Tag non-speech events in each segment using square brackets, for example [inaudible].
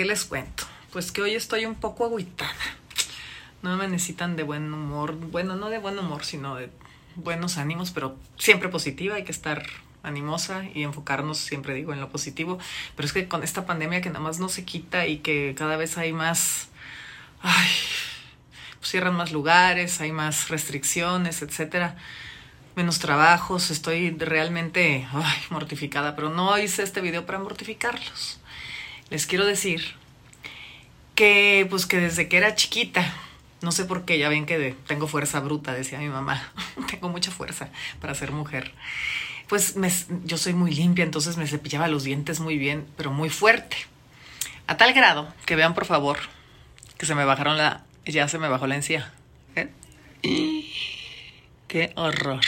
¿qué les cuento? Pues que hoy estoy un poco agüitada. No me necesitan de buen humor. Bueno, no de buen humor, sino de buenos ánimos, pero siempre positiva. Hay que estar animosa y enfocarnos, siempre digo, en lo positivo. Pero es que con esta pandemia que nada más no se quita y que cada vez hay más... Ay, pues cierran más lugares, hay más restricciones, etcétera menos trabajos, estoy realmente mortificada, pero no hice este video para mortificarlos. Les quiero decir que pues que desde que era chiquita, no sé por qué, ya ven que tengo fuerza bruta, decía mi mamá, [laughs] tengo mucha fuerza para ser mujer. Pues yo soy muy limpia, entonces me cepillaba los dientes muy bien, pero muy fuerte. A tal grado que vean por favor que se me bajaron la, ya se me bajó la encía. ¿Eh? Qué horror.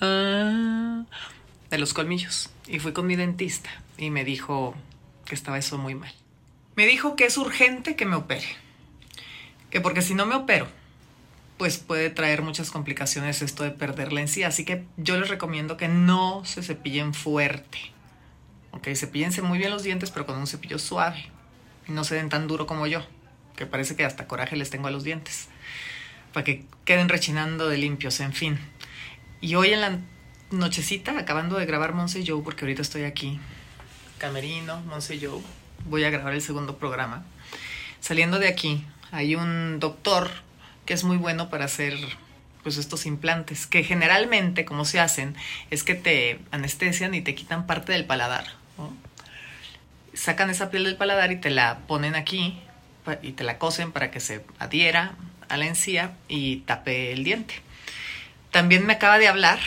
Ah, de los colmillos. Y fui con mi dentista y me dijo que estaba eso muy mal. Me dijo que es urgente que me opere. Que porque si no me opero, pues puede traer muchas complicaciones esto de perder la encía. Así que yo les recomiendo que no se cepillen fuerte. Ok, cepillense muy bien los dientes, pero con un cepillo suave. Y no se den tan duro como yo, que parece que hasta coraje les tengo a los dientes. Para que queden rechinando de limpios, en fin. Y hoy en la nochecita, acabando de grabar Monse Joe, porque ahorita estoy aquí, Camerino, Monse Joe, voy a grabar el segundo programa. Saliendo de aquí, hay un doctor que es muy bueno para hacer pues estos implantes, que generalmente como se hacen es que te anestesian y te quitan parte del paladar. Sacan esa piel del paladar y te la ponen aquí y te la cosen para que se adhiera a la encía y tape el diente. También me acaba de hablar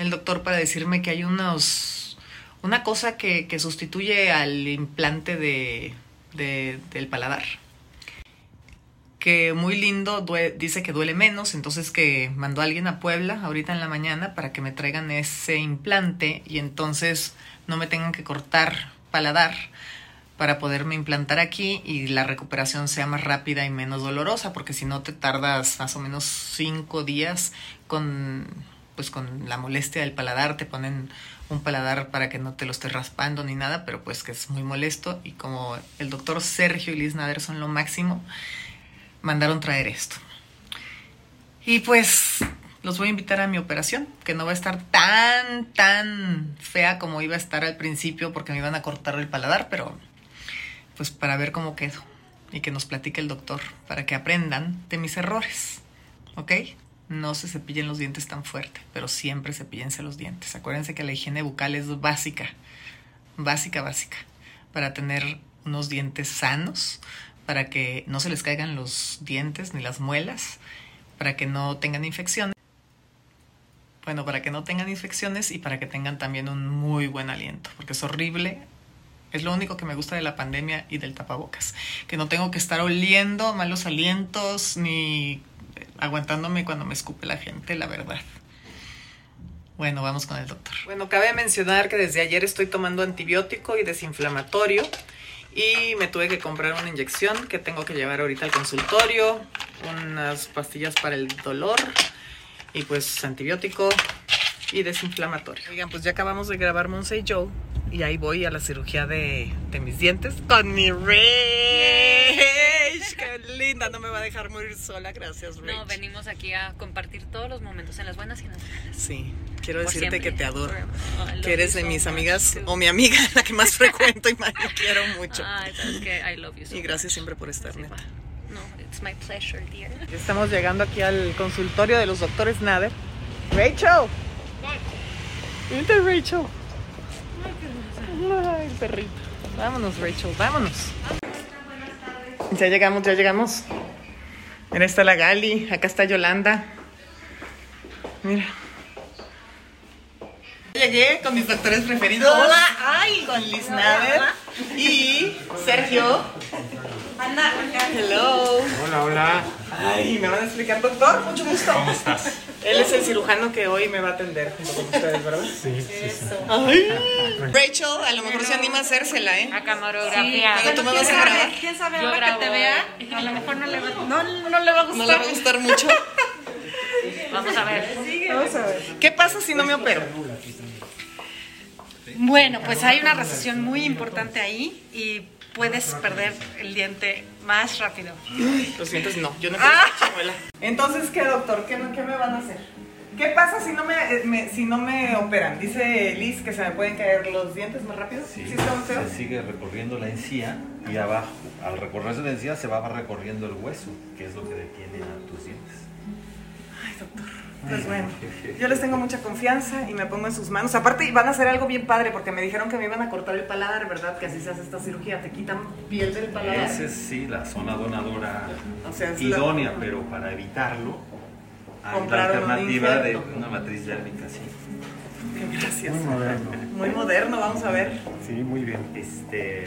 el doctor para decirme que hay unos una cosa que, sustituye al implante de, del paladar. Que muy lindo, dice que duele menos, entonces que mandó a alguien a Puebla ahorita en la mañana para que me traigan ese implante y entonces no me tengan que cortar paladar para poderme implantar aquí y la recuperación sea más rápida y menos dolorosa, porque si no te tardas más o menos cinco días con pues con la molestia del paladar, te ponen un paladar para que no te lo estés raspando ni nada, pero pues que es muy molesto y como el doctor Sergio y Liz Nader son lo máximo, mandaron traer esto. Y pues los voy a invitar a mi operación, que no va a estar tan, tan fea como iba a estar al principio porque me iban a cortar el paladar, pero pues para ver cómo quedo y que nos platique el doctor, para que aprendan de mis errores, ¿ok? No se cepillen los dientes tan fuerte, pero siempre cepillense los dientes. Acuérdense que la higiene bucal es básica, básica, básica, para tener unos dientes sanos, para que no se les caigan los dientes ni las muelas, para que no tengan infecciones. Bueno, para que no tengan infecciones y para que tengan también un muy buen aliento, porque es horrible es lo único que me gusta de la pandemia y del tapabocas. Que no tengo que estar oliendo malos alientos ni aguantándome cuando me escupe la gente, la verdad. Bueno, vamos con el doctor. Bueno, cabe mencionar que desde ayer estoy tomando antibiótico y desinflamatorio y me tuve que comprar una inyección que tengo que llevar ahorita al consultorio, unas pastillas para el dolor y pues antibiótico y desinflamatorio. Oigan, pues ya acabamos de grabar Monse Joe y ahí voy a la cirugía de, de mis dientes con mi Rage. ¡Qué linda! No me va a dejar morir sola, gracias, Rage. No, venimos aquí a compartir todos los momentos, en las buenas y en las malas. Sí, quiero decirte que te adoro. que eres de mis amigas o mi amiga, [laughs] la que más frecuento y más quiero mucho. Ay, sabes que I love you so Y gracias siempre por estar, neta. No, it's my pleasure, dear. Estamos llegando aquí al consultorio de los doctores Nader. Rachel. Vente, Rachel. Ay, perrito. Vámonos, Rachel, vámonos. Ya llegamos, ya llegamos. Mira, está la Gali, acá está Yolanda. Mira. Llegué con mis doctores preferidos. Hola, ay, con Liz Nader y Sergio. Hello. Hola, hola. Ay, me van a explicar, doctor. Mucho gusto. ¿Cómo estás? Él es el cirujano que hoy me va a atender junto con ustedes, ¿verdad? Sí, sí, sí. Ay. Rachel, a lo mejor se anima a hacérsela, ¿eh? A camarografía. Pero tú me vas a grabar. ¿Quién sabe ahora que te vea? A lo mejor no le va, no, no le va a gustar. ¿No le va a gustar mucho? Vamos a ver. Vamos a ver. ¿Qué pasa si no me opero? Bueno, pues hay una recesión muy importante ahí y puedes perder el diente más rápido. Los dientes no, yo no chimuela. Entonces, ¿qué, doctor? ¿Qué, me- qué me van a hacer? ¿Qué pasa si no me, eh, me- si no me operan? Dice Liz que se me pueden caer los dientes más rápido. ¿Sí, Sí, están feos? se sigue recorriendo la encía y abajo, al recorrerse la encía se va recorriendo el hueso, que es lo que detiene a tus dientes. Ay, doctor. Pues bueno, yo les tengo mucha confianza y me pongo en sus manos. Aparte, van a hacer algo bien padre porque me dijeron que me iban a cortar el paladar, ¿verdad? Que así se hace esta cirugía, te quitan piel del paladar. Esa es sí la zona donadora O sea, es la- idónea, pero para evitarlo hay la un alternativa de una matriz dérmica, sí. Gracias. Muy moderno. Muy moderno, vamos a ver. Sí, muy bien. Este,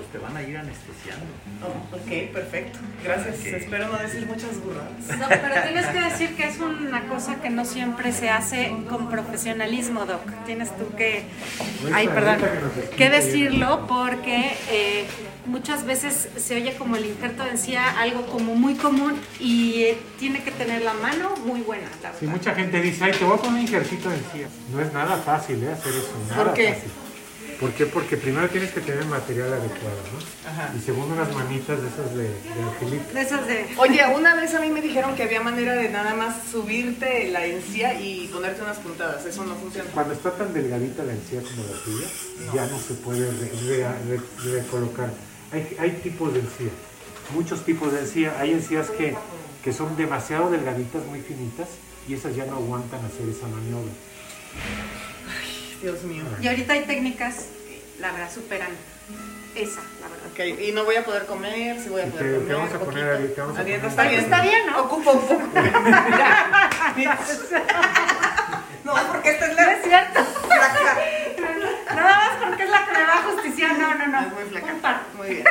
pues te van a ir anestesiando. Oh, ok, perfecto. Gracias. Espero no decir muchas burradas. No, pero tienes que decir que es una cosa que no siempre se hace con profesionalismo, Doc. Tienes tú que, ay, perdón, que decirlo porque eh, muchas veces se oye como el injerto de encía algo como muy común y eh, tiene que tener la mano muy buena, la Sí, mucha gente dice, ay, te voy a poner un injertito de encía. No es nada fácil ¿eh? hacer eso, nada ¿Por qué? fácil. ¿Por qué? Porque primero tienes que tener material adecuado, ¿no? Ajá. Y segundo, unas manitas de esas de, de angelito. De esas de... [laughs] Oye, una vez a mí me dijeron que había manera de nada más subirte la encía y ponerte unas puntadas. Eso no funciona. Cuando está tan delgadita la encía como la tuya, ya no se puede re- re- re- recolocar. Hay, hay tipos de encía, muchos tipos de encía. Hay encías que, que son demasiado delgaditas, muy finitas, y esas ya no aguantan hacer esa maniobra. Dios mío. Y ahorita hay técnicas, la verdad, superan esa, la verdad. Ok, y no voy a poder comer, si voy a poder comer. vamos a poner poquito. a dieta, te vamos a poner está bien. Está bien, ¿no? Ocupo un poco. [laughs] no, porque esta es No la es cierto. flaca. Nada más porque es la que me va a justiciar. No, no, no. Es muy flaca. Un par. Muy bien.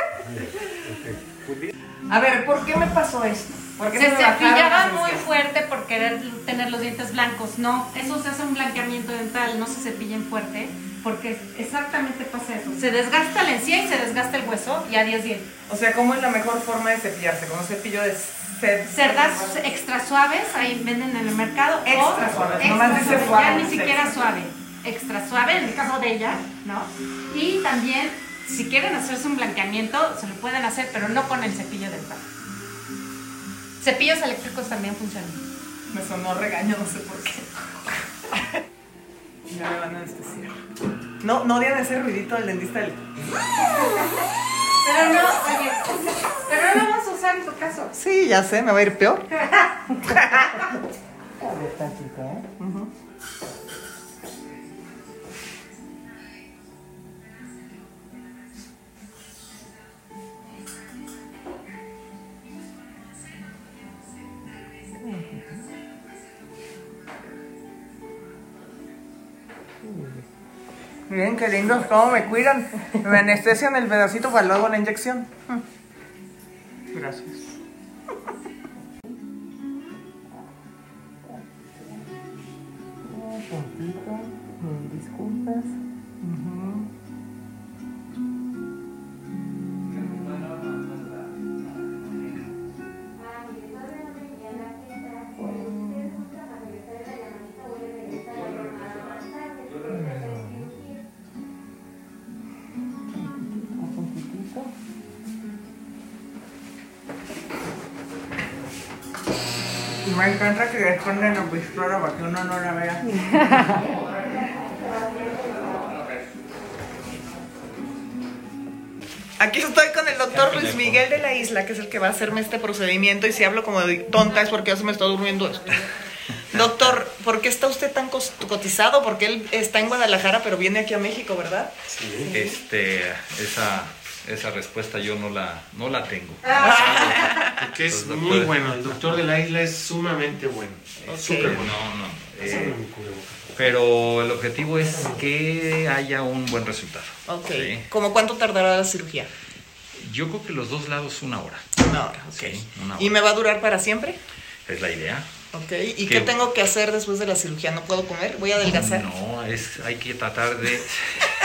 A ver, ¿por qué me pasó esto? ¿Por qué Se me bajaron cepillaba las muy fuerte por querer tener los dientes blancos. No, eso se hace un blanqueamiento dental, no se cepillen fuerte, porque exactamente pasa eso. Se desgasta la encía y se desgasta el hueso y adiós dientes. O sea, ¿cómo es la mejor forma de cepillarse? ¿Con un cepillo de cer- Cerdas extra suaves, ahí venden en el mercado. o Extra suaves, extra nomás dice suaves, suave, Ya ni siquiera suave, extra suave, en el caso de ella, ¿no? Y también, si quieren hacerse un blanqueamiento, se lo pueden hacer, pero no con el cepillo dental. Cepillos eléctricos también funcionan. Me sonó regaño, no sé por qué. Ya me van a anestesiar. No, no odian ese ruidito del dentista. del- Pero no, oye, pero no lo vamos a usar en tu caso. Sí, ya sé, me va a ir peor. [laughs] Miren qué lindos, cómo me cuidan. Me anestesian el pedacito para luego la inyección. Me encanta que esconden la pistola para que uno no la vea. Aquí estoy con el doctor Luis Miguel de la Isla, que es el que va a hacerme este procedimiento. Y si hablo como de tonta es porque ya se me está durmiendo esto. Doctor, ¿por qué está usted tan cotizado? Porque él está en Guadalajara, pero viene aquí a México, ¿verdad? Sí, este, esa, esa respuesta yo no la, no la tengo. Porque es Los muy bueno. El doctor de la isla es sumamente bueno. Súper bueno. No, no. eh, pero el objetivo es que haya un buen resultado. Ok. Sí. ¿Cómo cuánto tardará la cirugía? Yo creo que los dos lados una hora. Una hora, ok. Sí, una hora. ¿Y me va a durar para siempre? Es la idea. Ok. ¿Y ¿Qué? qué tengo que hacer después de la cirugía? ¿No puedo comer? ¿Voy a adelgazar? No, es, hay que tratar de... [laughs]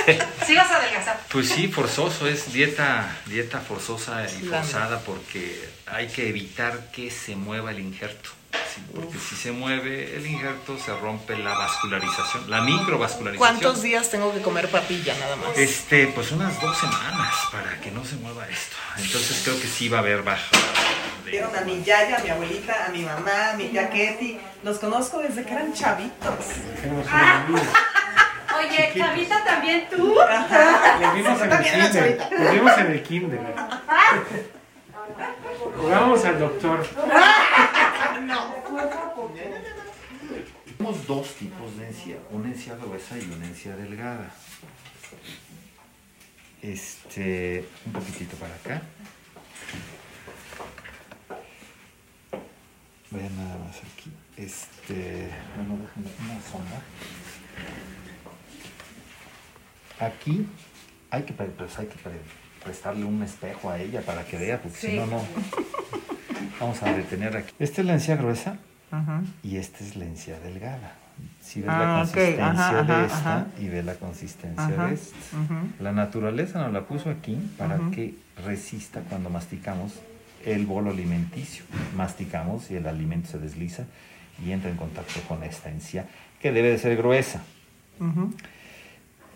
Sí vas a adelgazar. Pues sí, forzoso, es dieta, dieta forzosa y forzada porque hay que evitar que se mueva el injerto. Sí, porque si se mueve el injerto se rompe la vascularización, la microvascularización. ¿Cuántos días tengo que comer papilla nada más? Este, pues unas dos semanas para que no se mueva esto. Entonces creo que sí va a haber baja. de- Vieron a mi yaya, a mi abuelita, a mi mamá, a mi tía Ketty. Los conozco desde que eran chavitos. Oye, Chavita, también tú. Los vimos en el kinder. Los vimos en el kinder. Jugábamos al doctor. Tenemos dos tipos de encía, una encía gruesa y una encía delgada. Este, un poquitito para acá. Vean nada más aquí. Este, bueno, déjenme una sombra. Aquí hay que, pues hay que pre- prestarle un espejo a ella para que vea, porque si no, no. Vamos a detener aquí. Esta es la encía gruesa y esta es la encía delgada. Si ves la Ah, consistencia Ajá, de ajá, esta ajá. y ve la consistencia de esta. La naturaleza nos la puso aquí para que resista cuando masticamos el bolo alimenticio. Masticamos y el alimento se desliza y entra en contacto con esta encía que debe de ser gruesa.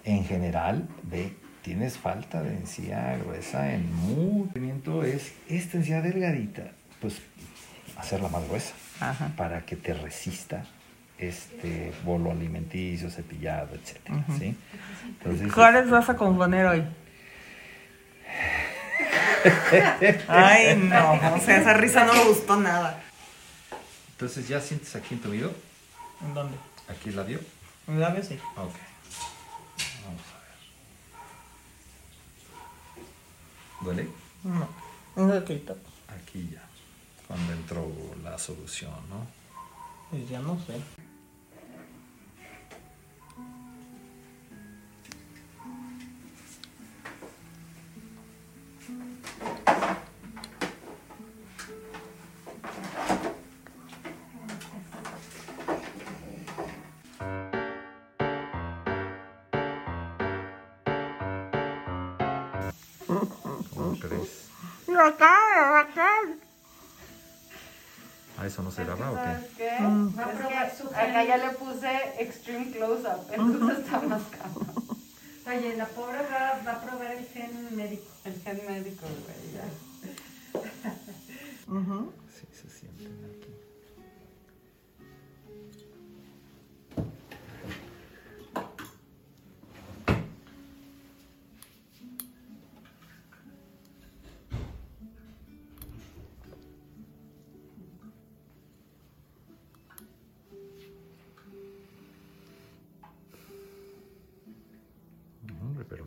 En general, ve, tienes falta de encía gruesa en movimiento es esta encía delgadita, pues hacerla más gruesa Ajá. para que te resista este bolo alimenticio, cepillado, etcétera. ¿sí? Entonces, ¿Cuáles vas a componer hoy? [laughs] Ay, no. O sea, esa risa no me gustó nada. entonces ya sientes aquí en tu oído, ¿En dónde? aquí el labio. En el labio sí. Ok. Vamos a ver. ¿Duele? No. Un ratito. Aquí ya. Cuando entró la solución, ¿no? Pues ya no sé. Crees? ¿A eso no se graba o qué? Acá ya le puse extreme close up, entonces está más caro. Oye, la pobre va, va a probar el gen médico. El gen médico, güey, ya. Sí, se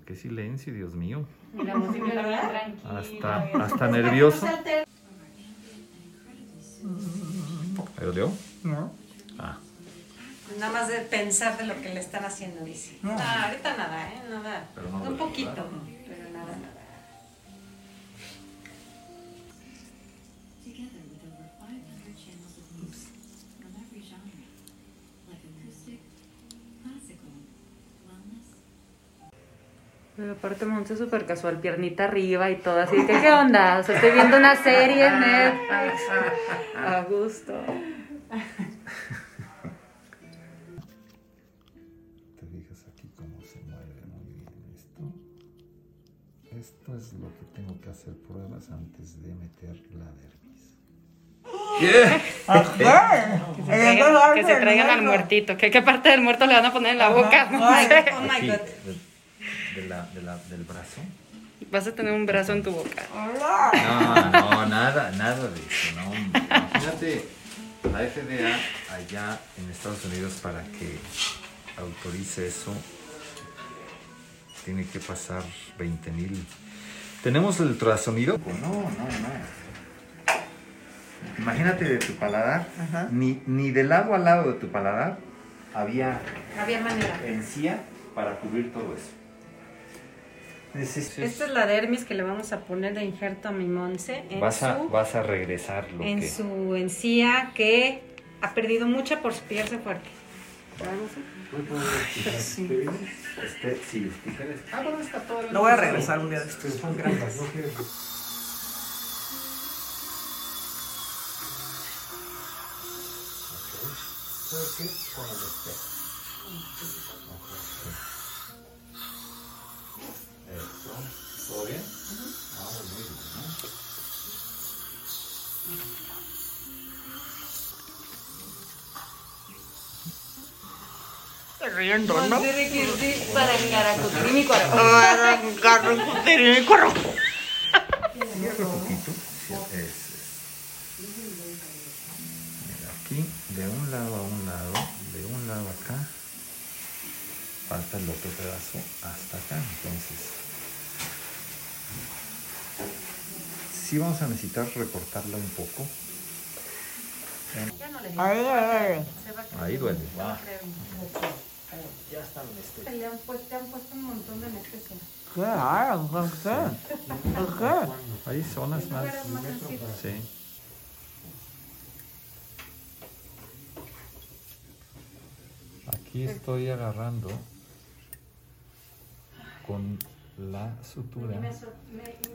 pero qué silencio, Dios mío. La música tranquila. Hasta, bien. hasta nervioso. ¿Ahí dolió? ¿No? Ah. Nada más de pensar de lo que le están haciendo, dice. No. No, ahorita nada, ¿eh? Nada. Pero no Un poquito, Pero aparte Monse es súper casual, piernita arriba y todo así. que, ¿Qué onda? O sea, estoy viendo una serie en Netflix. [laughs] A gusto. Te fijas aquí cómo se mueve muy bien esto. Esto es lo que tengo que hacer pruebas antes de meter la dermis. [laughs] Que se traigan, que se traigan al muertito. ¿Qué, ¿Qué parte del muerto le van a poner en la boca? Oh my god. De, de la, de la- del brazo. Vas a tener un brazo en tu boca. No, no, nada, nada de eso. No. Imagínate la FDA allá en Estados Unidos para que autorice eso. Tiene que pasar 20 mil. ¿Tenemos el ultrasonido? No, no, no. Imagínate de tu paladar, Ajá. ni, ni del lado al lado de tu paladar había Había manera. encía para cubrir todo eso. Esta es la dermis que le vamos a poner de injerto a mi Monse en, vas, a, su, vas a regresar lo en que... su encía que ha perdido mucha por cepillarse fuerte. ¿Verdad, Monse? Sí. Este, sí. Ah, bueno, está todo Lo voy a regresar un día de estos. Son grandes, no quieres. ¿Sabes qué? Con el espejo. ¿Todo bien? Ah, muy bien. ¿no? riendo, ¿no? Cierra poquito. Cierra. Ese es. Mira, aquí, de un lado a un lado, de un lado acá, falta el otro pedazo hasta acá. Entonces, sí vamos a necesitar recortarla un poco. Ahí duele. Va. Ya está este. Te han puesto, te han puesto un montón de anestesia. Hay zonas más. Fueras más sensible. Sí. Aquí estoy agarrando con la sutura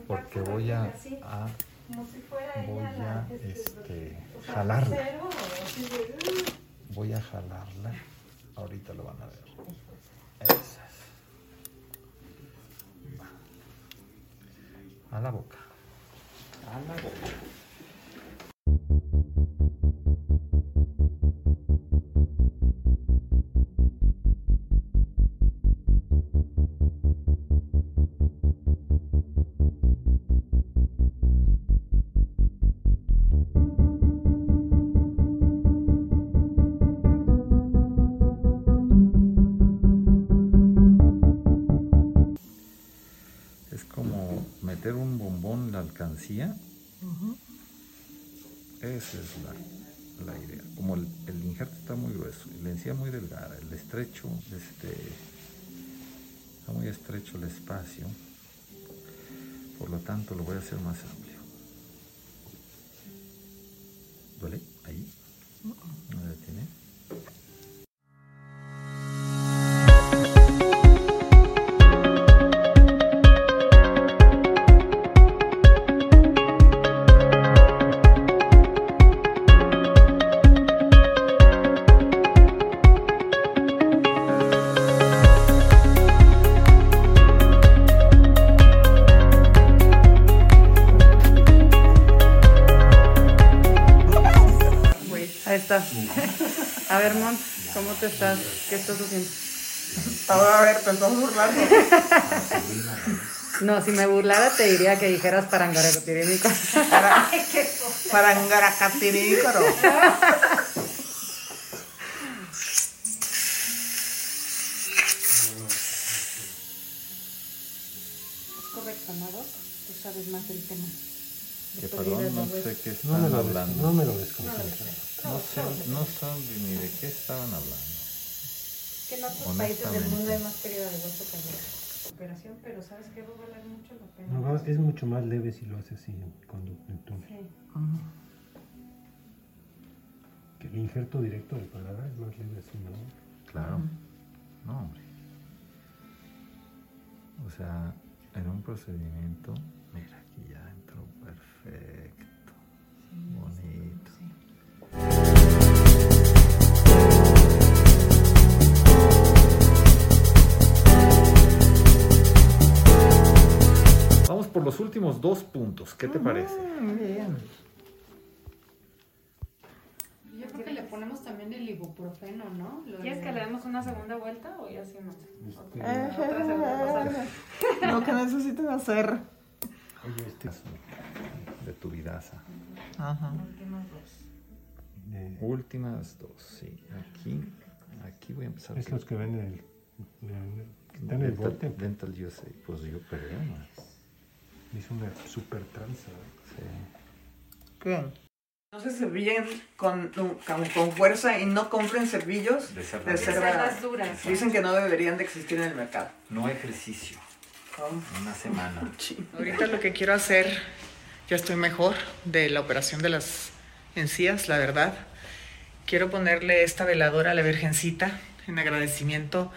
porque voy a, así, a- como si fuera voy ella la- a este, o sea, jalarla. cero, o así de- Voy a jalarla. Ahorita lo van a ver. Esa es. Va. A la boca. A la boca. Esa es la, la idea. Como el, el injerto está muy grueso y la encía muy delgada, el estrecho, este, está muy estrecho el espacio. Por lo tanto, lo voy a hacer más amplio. ¿Duele? Estás? ¿Qué estás haciendo? A ver, te estás burlando. No, si me burlara te diría que dijeras parangaracotirímico. [laughs] Parangaracaterícaro. Es correcto, ¿no, Doc? Tú sabes más del tema. Que perdón, no sé qué No lo, des- hablando. no me lo desconcentra. No sé, no saben ni de qué estaban hablando. Que en otros países del mundo hay más pérdida de hueso que de operación, pero ¿sabes qué? Va a valer mucho la pena. No, es mucho más leve si lo haces así con el túnel. Sí. Que el injerto directo del paladar es más leve así, ¿no? Claro. No, hombre. O sea, en un procedimiento, mira, aquí ya entró perfecto. Bonito. Los últimos dos puntos. ¿Qué te parece? Yo creo que le ponemos también el ibuprofeno, ¿no? Lo ¿Quieres de- que le demos una segunda vuelta o ya sí no? Este, Otra segunda pasada. [laughs] Lo que necesitan hacer. oye, este De tu vidaza. Ajá. eh, Últimas dos, sí. Aquí, aquí voy a empezar. es los que ven el, el- en el Dental, bote. Dental USA. Pues yo creo, ¿no? Hizo una super tranza. Sí. ¿Qué? No se cepillen con, con, con fuerza y no compren cepillos De cerdas. de De cerdas cerdas duras. Dicen que no deberían de existir en el mercado. No ejercicio. Una semana. [laughs] Ahorita lo que quiero hacer, ya estoy mejor de la operación de las encías, la verdad. Quiero ponerle esta veladora a la Virgencita en agradecimiento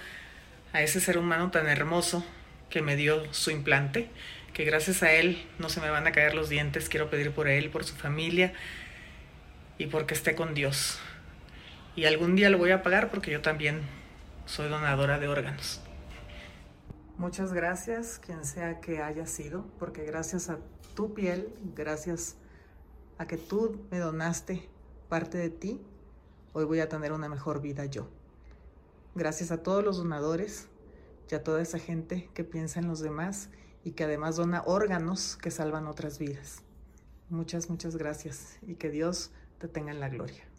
a ese ser humano tan hermoso que me dio su implante, que gracias a él no se me van a caer los dientes. Quiero pedir por él, por su familia y porque esté con Dios. Y algún día lo voy a pagar porque yo también soy donadora de órganos. Muchas gracias, quien sea que haya sido, porque gracias a tu piel, gracias a que tú me donaste parte de ti, hoy voy a tener una mejor vida yo. Gracias a todos los donadores y a toda esa gente que piensa en los demás y que además dona órganos que salvan otras vidas. Muchas, muchas gracias y que Dios te tenga en la gloria.